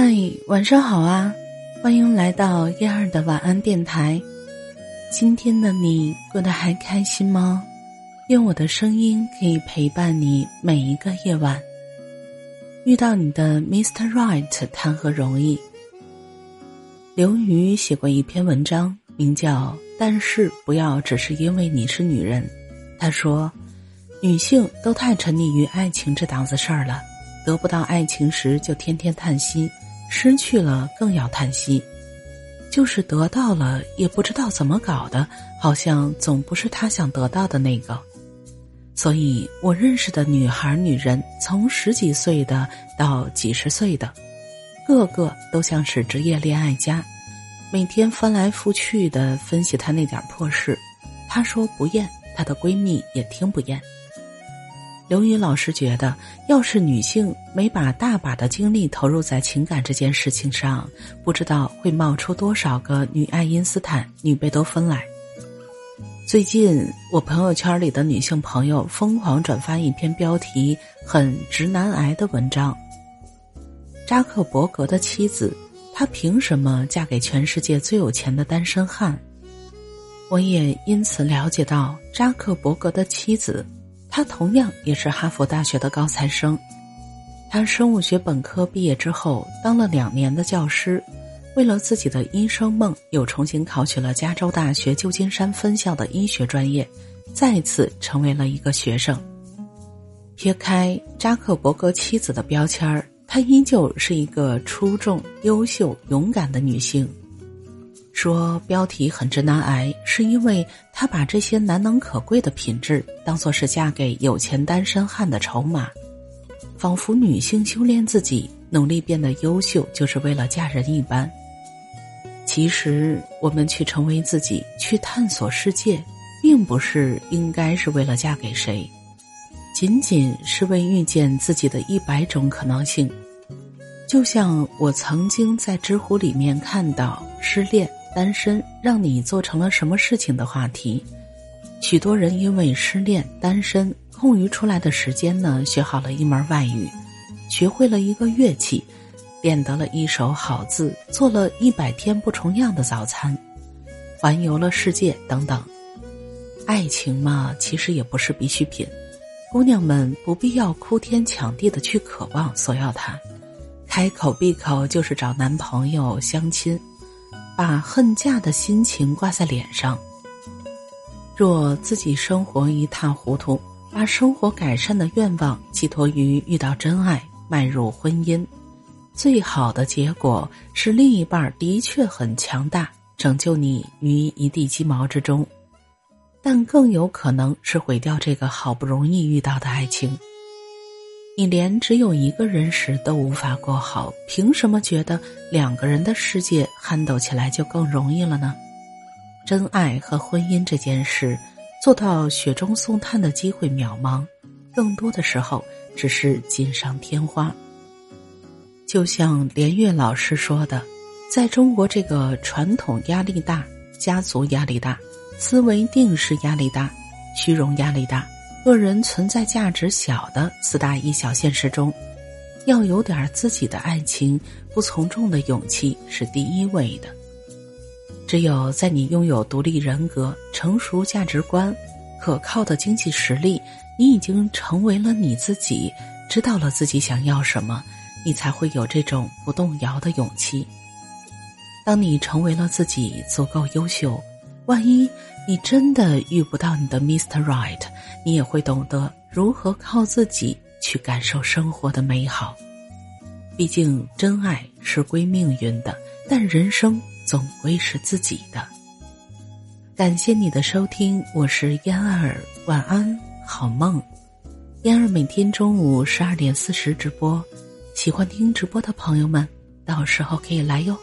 嗨，晚上好啊！欢迎来到燕儿的晚安电台。今天的你过得还开心吗？愿我的声音可以陪伴你每一个夜晚。遇到你的 Mr. Right 谈何容易？刘瑜写过一篇文章，名叫《但是不要只是因为你是女人》。他说，女性都太沉溺于爱情这档子事儿了。得不到爱情时就天天叹息，失去了更要叹息；就是得到了也不知道怎么搞的，好像总不是他想得到的那个。所以我认识的女孩、女人，从十几岁的到几十岁的，个个都像是职业恋爱家，每天翻来覆去的分析她那点破事，她说不厌，她的闺蜜也听不厌。刘宇老师觉得，要是女性没把大把的精力投入在情感这件事情上，不知道会冒出多少个女爱因斯坦、女贝多芬来。最近，我朋友圈里的女性朋友疯狂转发一篇标题很直男癌的文章：扎克伯格的妻子，她凭什么嫁给全世界最有钱的单身汉？我也因此了解到，扎克伯格的妻子。他同样也是哈佛大学的高材生，他生物学本科毕业之后当了两年的教师，为了自己的医生梦，又重新考取了加州大学旧金山分校的医学专业，再次成为了一个学生。撇开扎克伯格妻子的标签儿，她依旧是一个出众、优秀、勇敢的女性。说标题很直男癌，是因为他把这些难能可贵的品质当做是嫁给有钱单身汉的筹码，仿佛女性修炼自己、努力变得优秀就是为了嫁人一般。其实，我们去成为自己、去探索世界，并不是应该是为了嫁给谁，仅仅是为遇见自己的一百种可能性。就像我曾经在知乎里面看到失恋。单身让你做成了什么事情的话题，许多人因为失恋、单身，空余出来的时间呢，学好了一门外语，学会了一个乐器，练得了一手好字，做了一百天不重样的早餐，环游了世界等等。爱情嘛，其实也不是必需品，姑娘们不必要哭天抢地的去渴望索要它，开口闭口就是找男朋友、相亲。把恨嫁的心情挂在脸上。若自己生活一塌糊涂，把生活改善的愿望寄托于遇到真爱、迈入婚姻，最好的结果是另一半的确很强大，拯救你于一地鸡毛之中；但更有可能是毁掉这个好不容易遇到的爱情。你连只有一个人时都无法过好，凭什么觉得两个人的世界憨斗起来就更容易了呢？真爱和婚姻这件事，做到雪中送炭的机会渺茫，更多的时候只是锦上添花。就像连岳老师说的，在中国这个传统压力大、家族压力大、思维定式压力大、虚荣压力大。个人存在价值小的四大一小现实中，要有点自己的爱情，不从众的勇气是第一位的。只有在你拥有独立人格、成熟价值观、可靠的经济实力，你已经成为了你自己，知道了自己想要什么，你才会有这种不动摇的勇气。当你成为了自己，足够优秀。万一你真的遇不到你的 Mr. Right，你也会懂得如何靠自己去感受生活的美好。毕竟真爱是归命运的，但人生总归是自己的。感谢你的收听，我是嫣儿，晚安，好梦。嫣儿每天中午十二点四十直播，喜欢听直播的朋友们，到时候可以来哟。